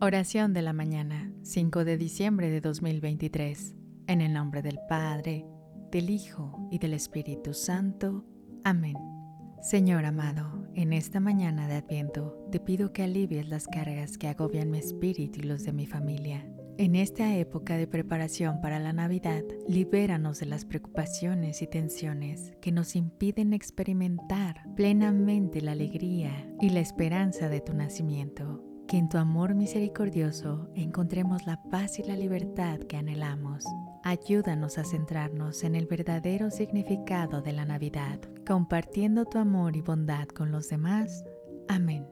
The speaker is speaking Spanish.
Oración de la mañana, 5 de diciembre de 2023. En el nombre del Padre, del Hijo y del Espíritu Santo. Amén. Señor amado, en esta mañana de Adviento te pido que alivies las cargas que agobian mi espíritu y los de mi familia. En esta época de preparación para la Navidad, libéranos de las preocupaciones y tensiones que nos impiden experimentar plenamente la alegría y la esperanza de tu nacimiento que en tu amor misericordioso encontremos la paz y la libertad que anhelamos. Ayúdanos a centrarnos en el verdadero significado de la Navidad, compartiendo tu amor y bondad con los demás. Amén.